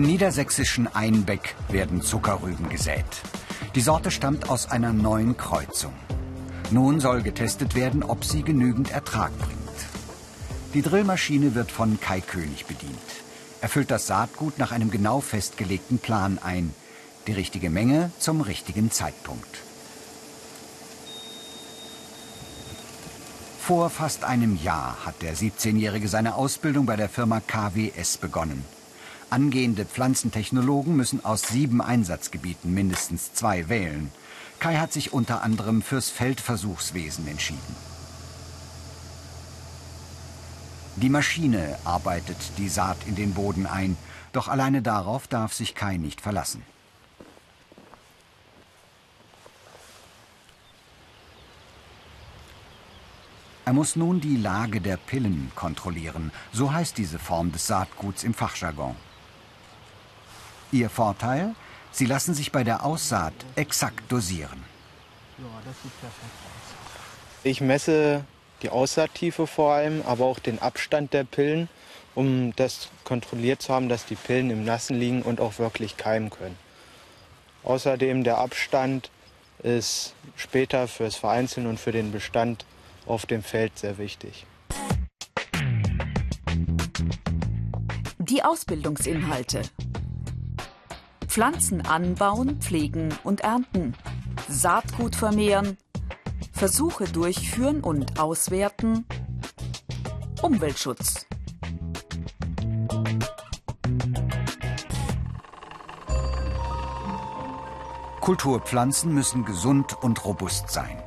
Im niedersächsischen Einbeck werden Zuckerrüben gesät. Die Sorte stammt aus einer neuen Kreuzung. Nun soll getestet werden, ob sie genügend Ertrag bringt. Die Drillmaschine wird von Kai König bedient. Er füllt das Saatgut nach einem genau festgelegten Plan ein. Die richtige Menge zum richtigen Zeitpunkt. Vor fast einem Jahr hat der 17-Jährige seine Ausbildung bei der Firma KWS begonnen. Angehende Pflanzentechnologen müssen aus sieben Einsatzgebieten mindestens zwei wählen. Kai hat sich unter anderem fürs Feldversuchswesen entschieden. Die Maschine arbeitet die Saat in den Boden ein, doch alleine darauf darf sich Kai nicht verlassen. Er muss nun die Lage der Pillen kontrollieren, so heißt diese Form des Saatguts im Fachjargon. Ihr Vorteil? Sie lassen sich bei der Aussaat exakt dosieren. Ich messe die Aussaattiefe vor allem, aber auch den Abstand der Pillen, um das kontrolliert zu haben, dass die Pillen im Nassen liegen und auch wirklich keimen können. Außerdem der Abstand ist später fürs Vereinzeln und für den Bestand auf dem Feld sehr wichtig. Die Ausbildungsinhalte. Pflanzen anbauen, pflegen und ernten, Saatgut vermehren, Versuche durchführen und auswerten, Umweltschutz. Kulturpflanzen müssen gesund und robust sein.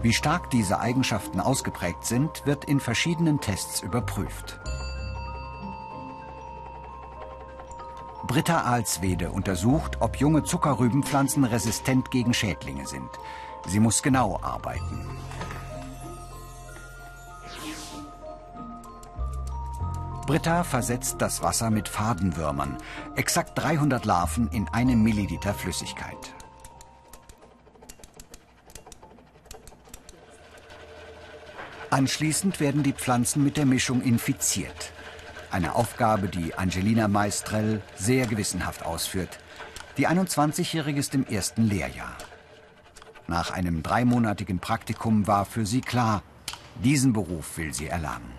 Wie stark diese Eigenschaften ausgeprägt sind, wird in verschiedenen Tests überprüft. Britta Alswede untersucht, ob junge Zuckerrübenpflanzen resistent gegen Schädlinge sind. Sie muss genau arbeiten. Britta versetzt das Wasser mit Fadenwürmern, exakt 300 Larven in einem Milliliter Flüssigkeit. Anschließend werden die Pflanzen mit der Mischung infiziert. Eine Aufgabe, die Angelina Maestrell sehr gewissenhaft ausführt. Die 21-Jährige ist im ersten Lehrjahr. Nach einem dreimonatigen Praktikum war für sie klar, diesen Beruf will sie erlernen.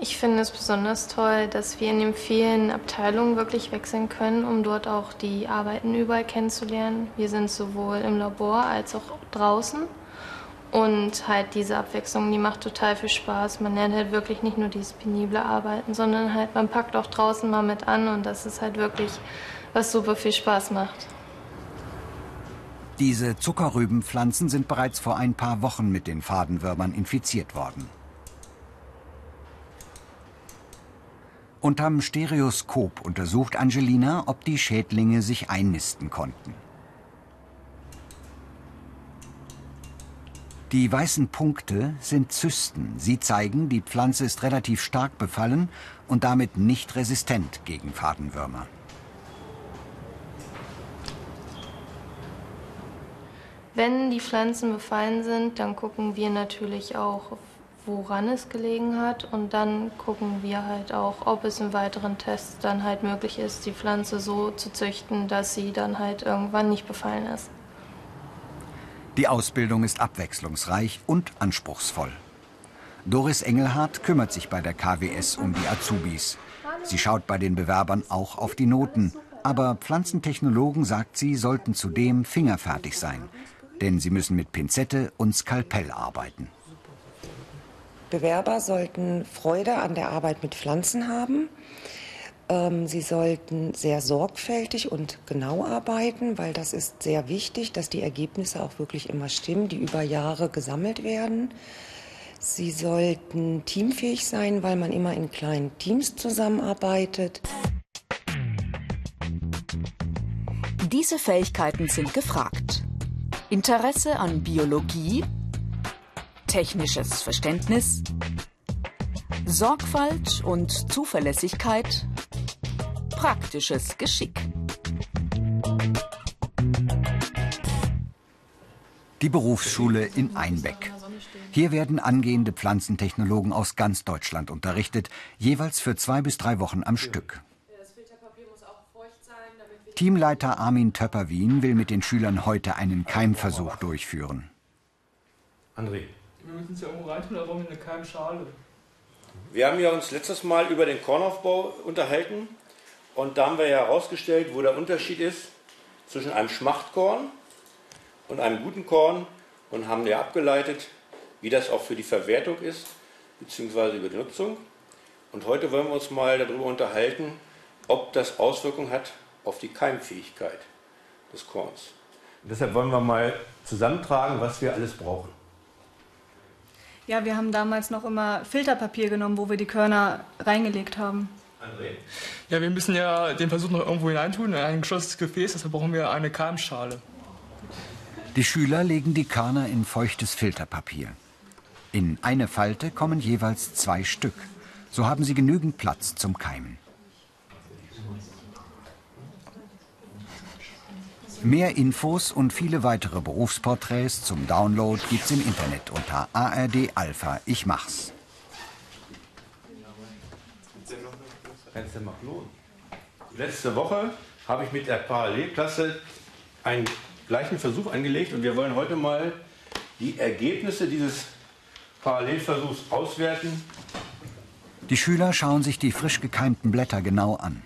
Ich finde es besonders toll, dass wir in den vielen Abteilungen wirklich wechseln können, um dort auch die Arbeiten überall kennenzulernen. Wir sind sowohl im Labor als auch draußen. Und halt diese Abwechslung, die macht total viel Spaß. Man lernt halt wirklich nicht nur dieses penible Arbeiten, sondern halt man packt auch draußen mal mit an und das ist halt wirklich, was super viel Spaß macht. Diese Zuckerrübenpflanzen sind bereits vor ein paar Wochen mit den Fadenwürmern infiziert worden. Unterm Stereoskop untersucht Angelina, ob die Schädlinge sich einnisten konnten. Die weißen Punkte sind Zysten. Sie zeigen, die Pflanze ist relativ stark befallen und damit nicht resistent gegen Fadenwürmer. Wenn die Pflanzen befallen sind, dann gucken wir natürlich auch, woran es gelegen hat und dann gucken wir halt auch, ob es in weiteren Tests dann halt möglich ist, die Pflanze so zu züchten, dass sie dann halt irgendwann nicht befallen ist. Die Ausbildung ist abwechslungsreich und anspruchsvoll. Doris Engelhardt kümmert sich bei der KWS um die Azubis. Sie schaut bei den Bewerbern auch auf die Noten. Aber Pflanzentechnologen, sagt sie, sollten zudem fingerfertig sein. Denn sie müssen mit Pinzette und Skalpell arbeiten. Bewerber sollten Freude an der Arbeit mit Pflanzen haben. Ähm, sie sollten sehr sorgfältig und genau arbeiten, weil das ist sehr wichtig, dass die Ergebnisse auch wirklich immer stimmen, die über Jahre gesammelt werden. Sie sollten teamfähig sein, weil man immer in kleinen Teams zusammenarbeitet. Diese Fähigkeiten sind gefragt. Interesse an Biologie, technisches Verständnis, Sorgfalt und Zuverlässigkeit praktisches Geschick. Die Berufsschule in Einbeck. Hier werden angehende Pflanzentechnologen aus ganz Deutschland unterrichtet, jeweils für zwei bis drei Wochen am Stück. Teamleiter Armin Töpperwien will mit den Schülern heute einen Keimversuch durchführen. André. Wir müssen es ja irgendwo reintun, aber warum in eine Keimschale? Wir haben ja uns letztes Mal über den Kornaufbau unterhalten und da haben wir ja herausgestellt, wo der Unterschied ist zwischen einem Schmachtkorn und einem guten Korn und haben ja abgeleitet, wie das auch für die Verwertung ist, beziehungsweise über die Nutzung. Und heute wollen wir uns mal darüber unterhalten, ob das Auswirkungen hat auf die Keimfähigkeit des Korns. Deshalb wollen wir mal zusammentragen, was wir alles brauchen. Ja, wir haben damals noch immer Filterpapier genommen, wo wir die Körner reingelegt haben. André? Ja, wir müssen ja den Versuch noch irgendwo hineintun, in ein geschlossenes Gefäß, deshalb brauchen wir eine Keimschale. Die Schüler legen die Körner in feuchtes Filterpapier. In eine Falte kommen jeweils zwei Stück. So haben sie genügend Platz zum Keimen. Mehr Infos und viele weitere Berufsporträts zum Download gibt's im Internet unter ARD Alpha Ich mach's. Letzte Woche habe ich mit der Parallelklasse einen gleichen Versuch angelegt und wir wollen heute mal die Ergebnisse dieses Parallelversuchs auswerten. Die Schüler schauen sich die frisch gekeimten Blätter genau an.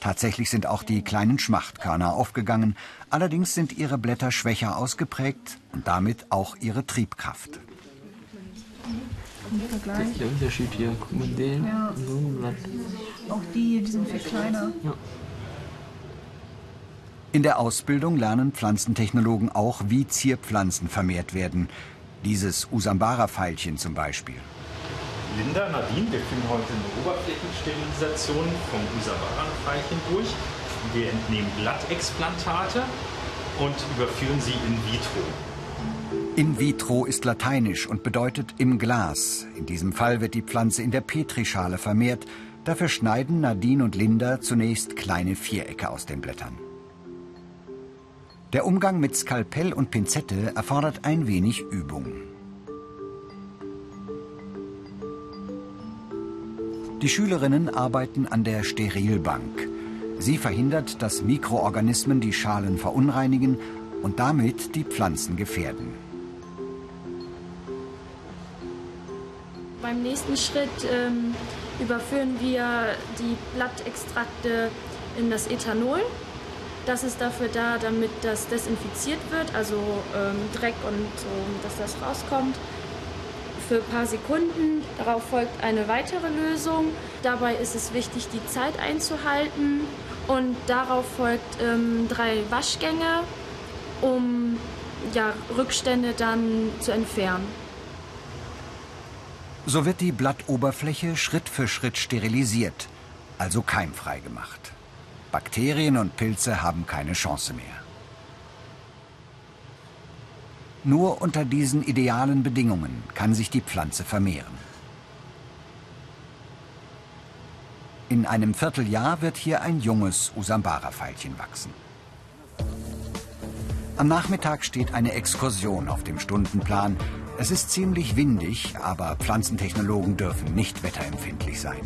Tatsächlich sind auch die kleinen Schmachtkörner aufgegangen, allerdings sind ihre Blätter schwächer ausgeprägt und damit auch ihre Triebkraft. Das ist der Unterschied hier. Guck mal den ja. und so ein Blatt. Auch die, die sind viel kleiner. Ja. In der Ausbildung lernen Pflanzentechnologen auch, wie Zierpflanzen vermehrt werden. Dieses Usambara-Veilchen zum Beispiel. Linda, Nadine, wir führen heute eine Oberflächensterilisation vom Usabara-Veilchen durch. Wir entnehmen Blattexplantate und überführen sie in vitro. In vitro ist lateinisch und bedeutet im Glas. In diesem Fall wird die Pflanze in der Petrischale vermehrt. Dafür schneiden Nadine und Linda zunächst kleine Vierecke aus den Blättern. Der Umgang mit Skalpell und Pinzette erfordert ein wenig Übung. Die Schülerinnen arbeiten an der Sterilbank. Sie verhindert, dass Mikroorganismen die Schalen verunreinigen und damit die Pflanzen gefährden. Nächsten Schritt ähm, überführen wir die Blattextrakte in das Ethanol. Das ist dafür da, damit das desinfiziert wird, also ähm, Dreck und so, dass das rauskommt. Für ein paar Sekunden. Darauf folgt eine weitere Lösung. Dabei ist es wichtig, die Zeit einzuhalten. Und darauf folgt ähm, drei Waschgänge, um ja, Rückstände dann zu entfernen. So wird die Blattoberfläche Schritt für Schritt sterilisiert, also keimfrei gemacht. Bakterien und Pilze haben keine Chance mehr. Nur unter diesen idealen Bedingungen kann sich die Pflanze vermehren. In einem Vierteljahr wird hier ein junges Usambara-Veilchen wachsen. Am Nachmittag steht eine Exkursion auf dem Stundenplan. Es ist ziemlich windig, aber Pflanzentechnologen dürfen nicht wetterempfindlich sein.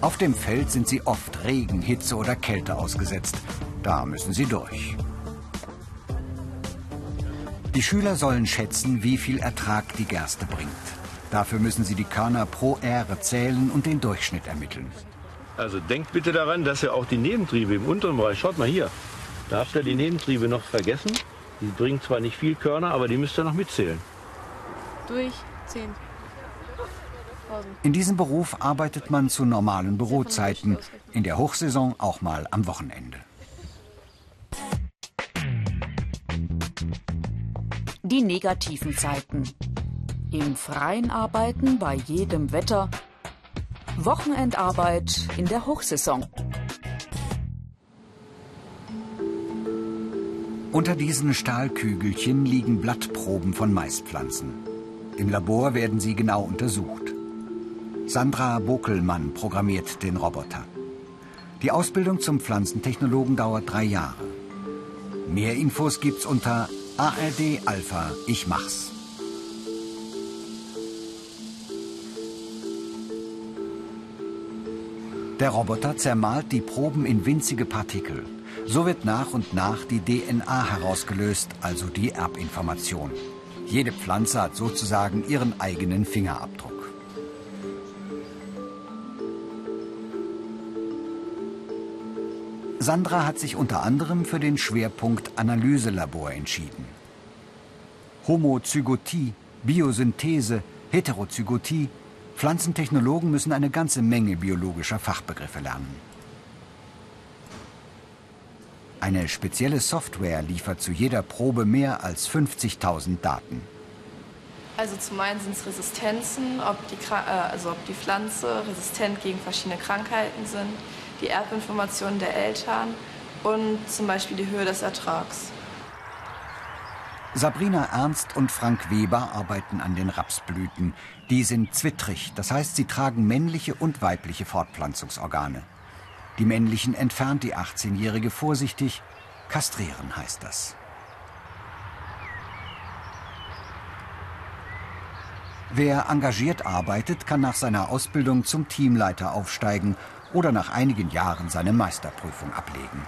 Auf dem Feld sind sie oft Regen, Hitze oder Kälte ausgesetzt. Da müssen sie durch. Die Schüler sollen schätzen, wie viel Ertrag die Gerste bringt. Dafür müssen sie die Körner pro Ähre zählen und den Durchschnitt ermitteln. Also denkt bitte daran, dass ihr auch die Nebentriebe im unteren Bereich, schaut mal hier, da habt ihr die Nebentriebe noch vergessen. Die bringen zwar nicht viel Körner, aber die müsst ihr noch mitzählen. Durch 10. In diesem Beruf arbeitet man zu normalen Bürozeiten, in der Hochsaison auch mal am Wochenende. Die negativen Zeiten. Im Freien arbeiten bei jedem Wetter. Wochenendarbeit in der Hochsaison. Unter diesen Stahlkügelchen liegen Blattproben von Maispflanzen. Im Labor werden sie genau untersucht. Sandra Bokelmann programmiert den Roboter. Die Ausbildung zum Pflanzentechnologen dauert drei Jahre. Mehr Infos gibt's unter ARD Alpha Ich mach's. Der Roboter zermahlt die Proben in winzige Partikel. So wird nach und nach die DNA herausgelöst, also die Erbinformation. Jede Pflanze hat sozusagen ihren eigenen Fingerabdruck. Sandra hat sich unter anderem für den Schwerpunkt Analyselabor entschieden. Homozygotie, Biosynthese, Heterozygotie, Pflanzentechnologen müssen eine ganze Menge biologischer Fachbegriffe lernen. Eine spezielle Software liefert zu jeder Probe mehr als 50.000 Daten. Also zum einen sind es Resistenzen, ob die, äh, also ob die Pflanze resistent gegen verschiedene Krankheiten sind, die Erbinformationen der Eltern und zum Beispiel die Höhe des Ertrags. Sabrina Ernst und Frank Weber arbeiten an den Rapsblüten. Die sind zwittrig, das heißt, sie tragen männliche und weibliche Fortpflanzungsorgane. Die männlichen entfernt die 18-Jährige vorsichtig. Kastrieren heißt das. Wer engagiert arbeitet, kann nach seiner Ausbildung zum Teamleiter aufsteigen oder nach einigen Jahren seine Meisterprüfung ablegen.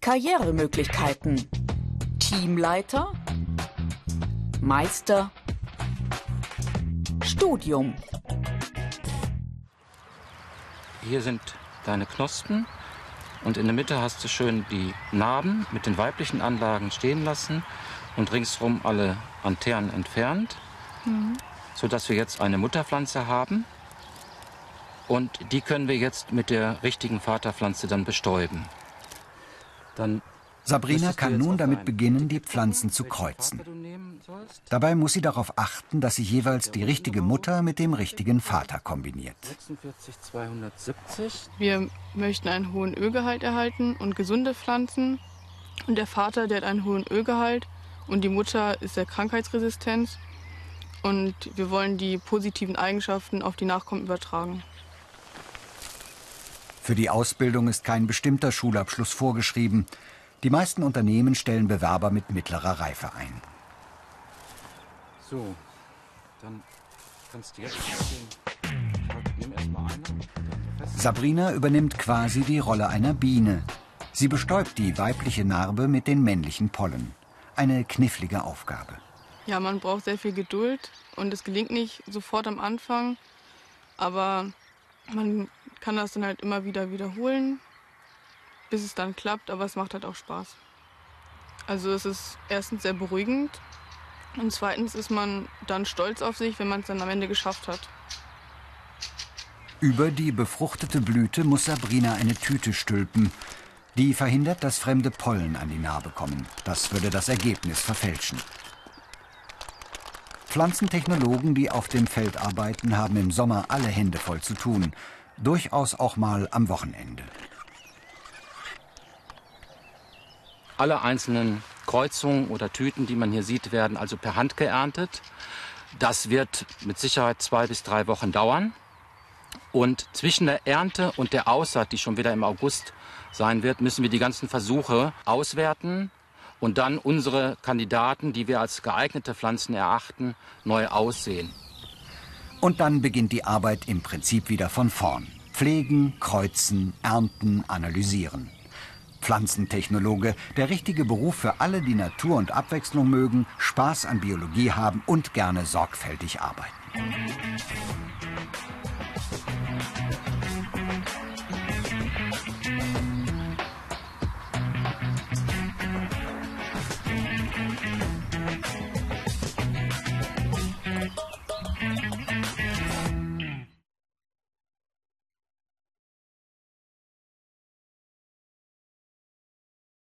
Karrieremöglichkeiten. Teamleiter, Meister, Studium. Hier sind deine Knospen und in der Mitte hast du schön die Narben mit den weiblichen Anlagen stehen lassen und ringsherum alle Anternen entfernt, mhm. sodass wir jetzt eine Mutterpflanze haben. Und die können wir jetzt mit der richtigen Vaterpflanze dann bestäuben. Dann Sabrina kann nun damit beginnen, die Pflanzen zu kreuzen. Dabei muss sie darauf achten, dass sie jeweils die richtige Mutter mit dem richtigen Vater kombiniert. Wir möchten einen hohen Ölgehalt erhalten und gesunde Pflanzen. Und der Vater, der hat einen hohen Ölgehalt und die Mutter ist der Krankheitsresistenz. Und wir wollen die positiven Eigenschaften auf die Nachkommen übertragen. Für die Ausbildung ist kein bestimmter Schulabschluss vorgeschrieben. Die meisten Unternehmen stellen Bewerber mit mittlerer Reife ein. So, dann kannst du jetzt erstmal. Sabrina übernimmt quasi die Rolle einer Biene. Sie bestäubt die weibliche Narbe mit den männlichen Pollen. Eine knifflige Aufgabe. Ja, man braucht sehr viel Geduld und es gelingt nicht sofort am Anfang, aber man kann das dann halt immer wieder wiederholen, bis es dann klappt, aber es macht halt auch Spaß. Also es ist erstens sehr beruhigend und zweitens ist man dann stolz auf sich, wenn man es dann am Ende geschafft hat. Über die befruchtete Blüte muss Sabrina eine Tüte stülpen. Die verhindert, dass fremde Pollen an die Narbe kommen. Das würde das Ergebnis verfälschen. Pflanzentechnologen, die auf dem Feld arbeiten, haben im Sommer alle Hände voll zu tun durchaus auch mal am Wochenende. Alle einzelnen Kreuzungen oder Tüten, die man hier sieht, werden also per Hand geerntet. Das wird mit Sicherheit zwei bis drei Wochen dauern. Und zwischen der Ernte und der Aussaat, die schon wieder im August sein wird, müssen wir die ganzen Versuche auswerten und dann unsere Kandidaten, die wir als geeignete Pflanzen erachten, neu aussehen. Und dann beginnt die Arbeit im Prinzip wieder von vorn. Pflegen, kreuzen, ernten, analysieren. Pflanzentechnologe, der richtige Beruf für alle, die Natur und Abwechslung mögen, Spaß an Biologie haben und gerne sorgfältig arbeiten.